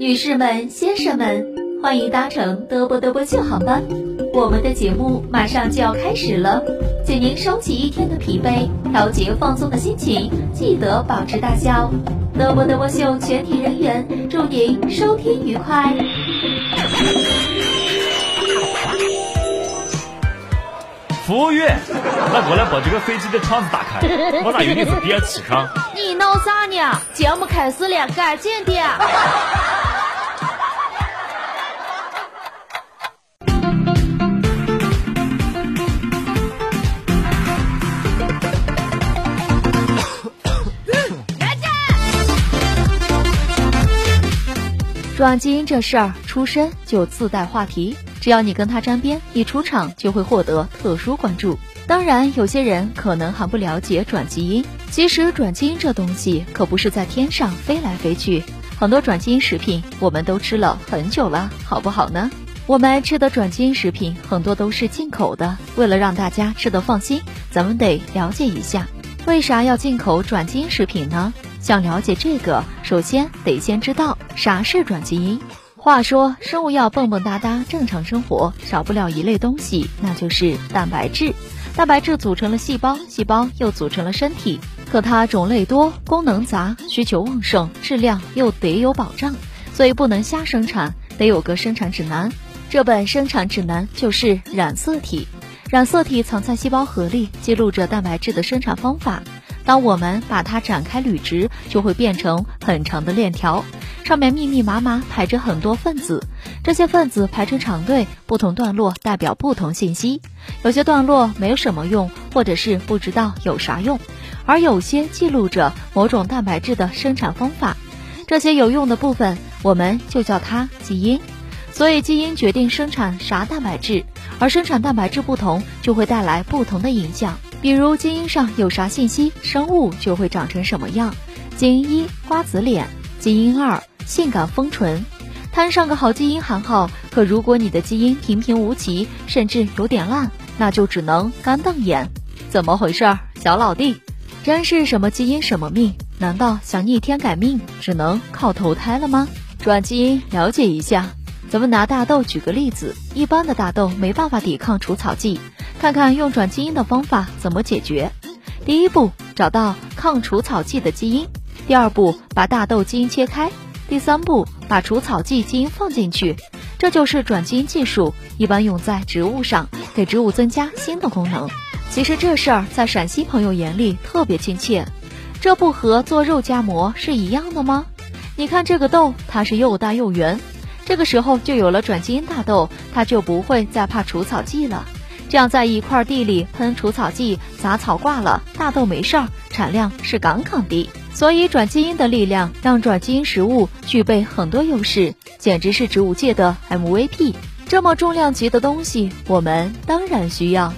女士们、先生们，欢迎搭乘德波德波秀航班，我们的节目马上就要开始了，请您收起一天的疲惫，调节放松的心情，记得保持大笑。德波德波秀全体人员祝您收听愉快。服务员，那过来把这个飞机的窗子打开，我咋有点是第二气缸？你闹啥呢？节目开始了，赶紧的。转基因这事儿，出生就自带话题。只要你跟他沾边，一出场就会获得特殊关注。当然，有些人可能还不了解转基因。其实，转基因这东西可不是在天上飞来飞去。很多转基因食品我们都吃了很久了，好不好呢？我们吃的转基因食品很多都是进口的。为了让大家吃得放心，咱们得了解一下，为啥要进口转基因食品呢？想了解这个，首先得先知道啥是转基因。话说，生物要蹦蹦哒哒正常生活，少不了一类东西，那就是蛋白质。蛋白质组成了细胞，细胞又组成了身体。可它种类多，功能杂，需求旺盛，质量又得有保障，所以不能瞎生产，得有个生产指南。这本生产指南就是染色体。染色体藏在细胞核里，记录着蛋白质的生产方法。当我们把它展开捋直，就会变成很长的链条，上面密密麻麻排着很多分子。这些分子排成长队，不同段落代表不同信息。有些段落没有什么用，或者是不知道有啥用，而有些记录着某种蛋白质的生产方法。这些有用的部分，我们就叫它基因。所以，基因决定生产啥蛋白质，而生产蛋白质不同，就会带来不同的影响。比如基因上有啥信息，生物就会长成什么样。基因一瓜子脸，基因二性感丰唇，摊上个好基因还好，可如果你的基因平平无奇，甚至有点烂，那就只能干瞪眼。怎么回事儿，小老弟？真是什么基因什么命？难道想逆天改命，只能靠投胎了吗？转基因了解一下。咱们拿大豆举个例子，一般的大豆没办法抵抗除草剂。看看用转基因的方法怎么解决。第一步，找到抗除草剂的基因；第二步，把大豆基因切开；第三步，把除草剂基因放进去。这就是转基因技术，一般用在植物上，给植物增加新的功能。其实这事儿在陕西朋友眼里特别亲切，这不和做肉夹馍是一样的吗？你看这个豆，它是又大又圆，这个时候就有了转基因大豆，它就不会再怕除草剂了。这样在一块地里喷除草剂，杂草挂了，大豆没事儿，产量是杠杠的。所以转基因的力量让转基因食物具备很多优势，简直是植物界的 MVP。这么重量级的东西，我们当然需要。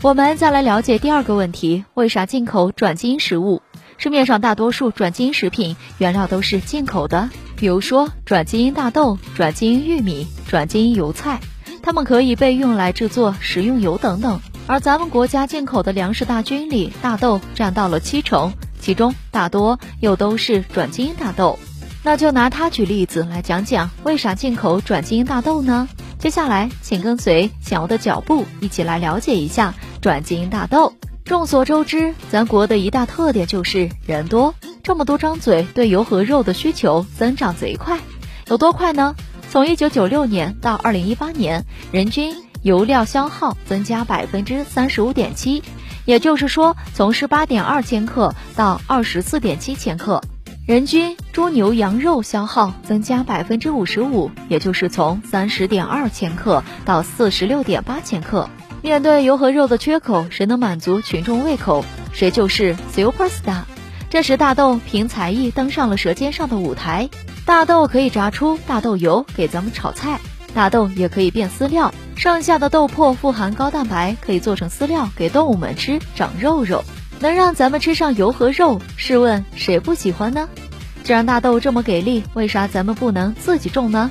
我们再来了解第二个问题：为啥进口转基因食物？市面上大多数转基因食品原料都是进口的，比如说转基因大豆、转基因玉米、转基因油菜。它们可以被用来制作食用油等等，而咱们国家进口的粮食大军里，大豆占到了七成，其中大多又都是转基因大豆。那就拿它举例子来讲讲，为啥进口转基因大豆呢？接下来，请跟随小欧的脚步，一起来了解一下转基因大豆。众所周知，咱国的一大特点就是人多，这么多张嘴，对油和肉的需求增长贼快，有多快呢？从一九九六年到二零一八年，人均油料消耗增加百分之三十五点七，也就是说，从十八点二千克到二十四点七千克。人均猪牛羊肉消耗增加百分之五十五，也就是从三十点二千克到四十六点八千克。面对油和肉的缺口，谁能满足群众胃口，谁就是 super star。这时，大豆凭才艺登上了舌尖上的舞台。大豆可以榨出大豆油给咱们炒菜，大豆也可以变饲料，剩下的豆粕富含高蛋白，可以做成饲料给动物们吃，长肉肉，能让咱们吃上油和肉。试问谁不喜欢呢？既然大豆这么给力，为啥咱们不能自己种呢？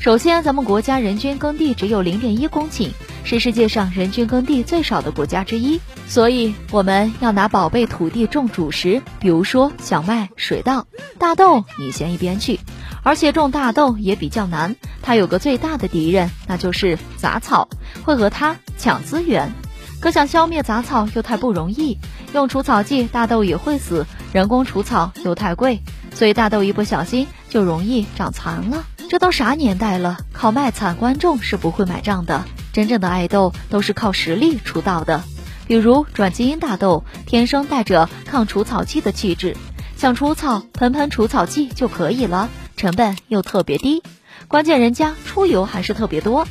首先，咱们国家人均耕地只有零点一公顷，是世界上人均耕地最少的国家之一。所以我们要拿宝贝土地种主食，比如说小麦、水稻、大豆，你先一边去。而且种大豆也比较难，它有个最大的敌人，那就是杂草，会和它抢资源。可想消灭杂草又太不容易，用除草剂大豆也会死，人工除草又太贵，所以大豆一不小心就容易长残了。这都啥年代了，靠卖惨观众是不会买账的。真正的爱豆都是靠实力出道的。比如转基因大豆，天生带着抗除草剂的气质，想除草喷喷除草剂就可以了，成本又特别低，关键人家出油还是特别多。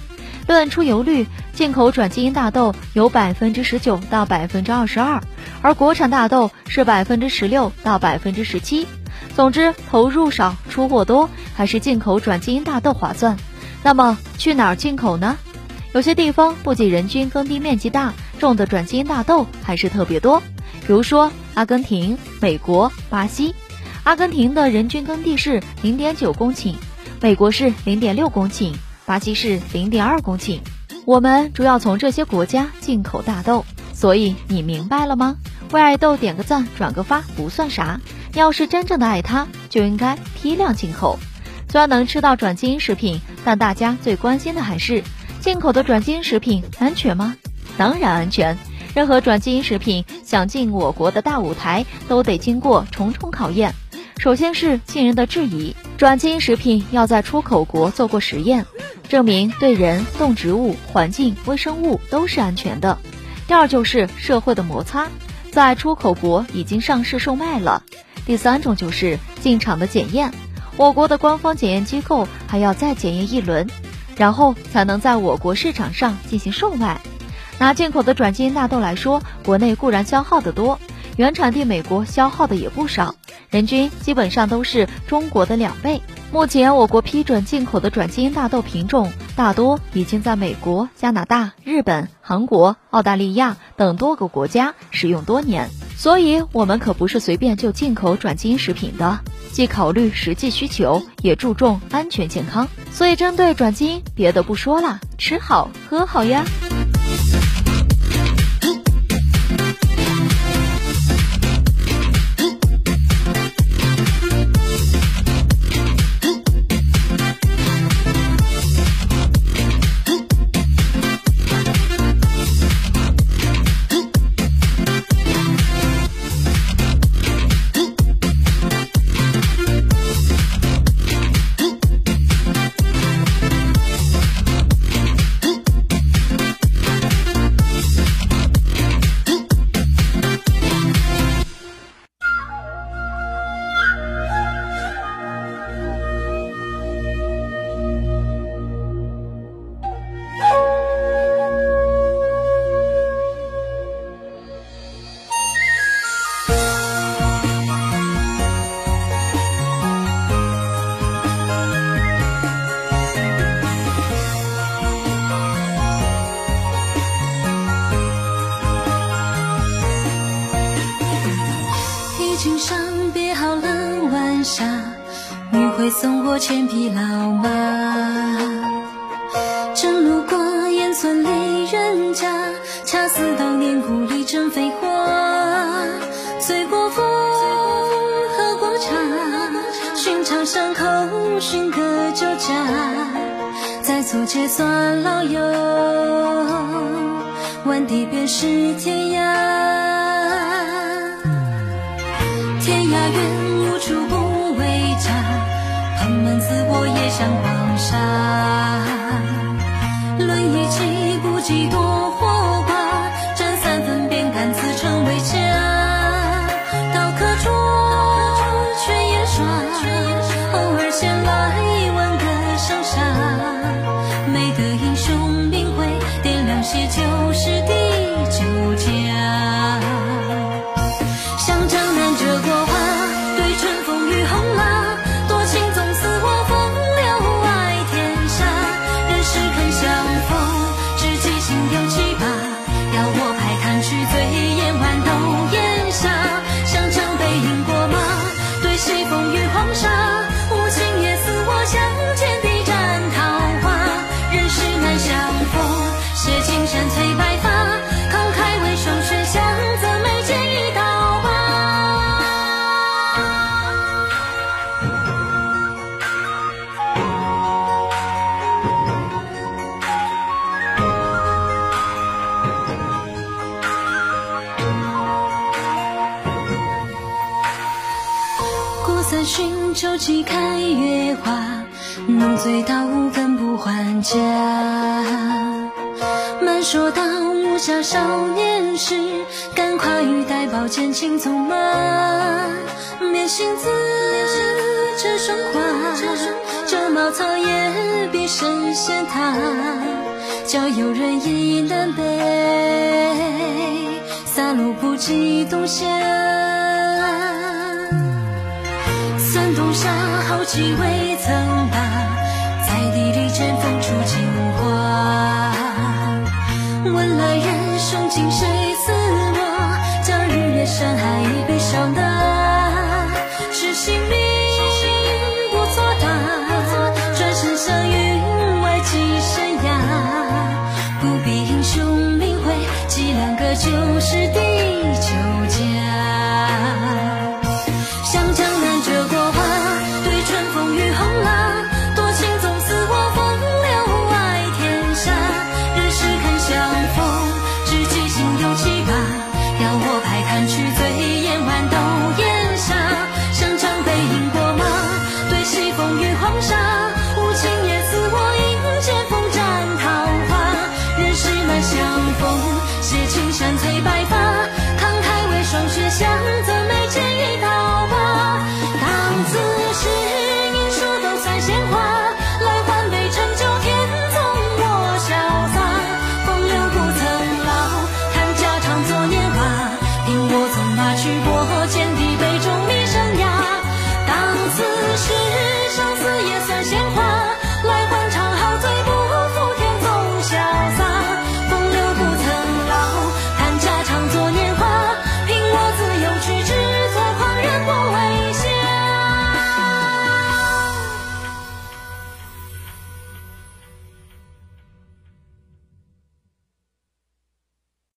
论出油率，进口转基因大豆有百分之十九到百分之二十二，而国产大豆是百分之十六到百分之十七。总之，投入少出货多，还是进口转基因大豆划算。那么去哪儿进口呢？有些地方不仅人均耕地面积大。种的转基因大豆还是特别多，比如说阿根廷、美国、巴西。阿根廷的人均耕地是零点九公顷，美国是零点六公顷，巴西是零点二公顷。我们主要从这些国家进口大豆，所以你明白了吗？为爱豆点个赞、转个发不算啥，要是真正的爱他，就应该批量进口。虽然能吃到转基因食品，但大家最关心的还是进口的转基因食品安全吗？当然安全，任何转基因食品想进我国的大舞台，都得经过重重考验。首先是亲人的质疑，转基因食品要在出口国做过实验，证明对人、动植物、环境、微生物都是安全的。第二就是社会的摩擦，在出口国已经上市售卖了。第三种就是进场的检验，我国的官方检验机构还要再检验一轮，然后才能在我国市场上进行售卖。拿进口的转基因大豆来说，国内固然消耗的多，原产地美国消耗的也不少，人均基本上都是中国的两倍。目前我国批准进口的转基因大豆品种，大多已经在美国、加拿大、日本、韩国、澳大利亚等多个国家使用多年，所以我们可不是随便就进口转基因食品的，既考虑实际需求，也注重安全健康。所以针对转基因，别的不说了，吃好喝好呀。千匹老马，正路过烟村里人家，恰似当年故里正飞花。醉过风，喝过茶，寻常巷口寻个酒家，再做结算老友，万地便是天涯。我也想狂沙，论一气不计多。酒旗开月花，浓醉到无更不还家。漫说道：无下少年时，敢跨玉带宝剑轻纵马，眠星子，折霜花，折茅草也比神仙他，教游人夜南北，洒落不羁东仙。算冬夏好几未曾罢，在地里绽放出金花。问来人生今谁似我？将日月山海一笔上的。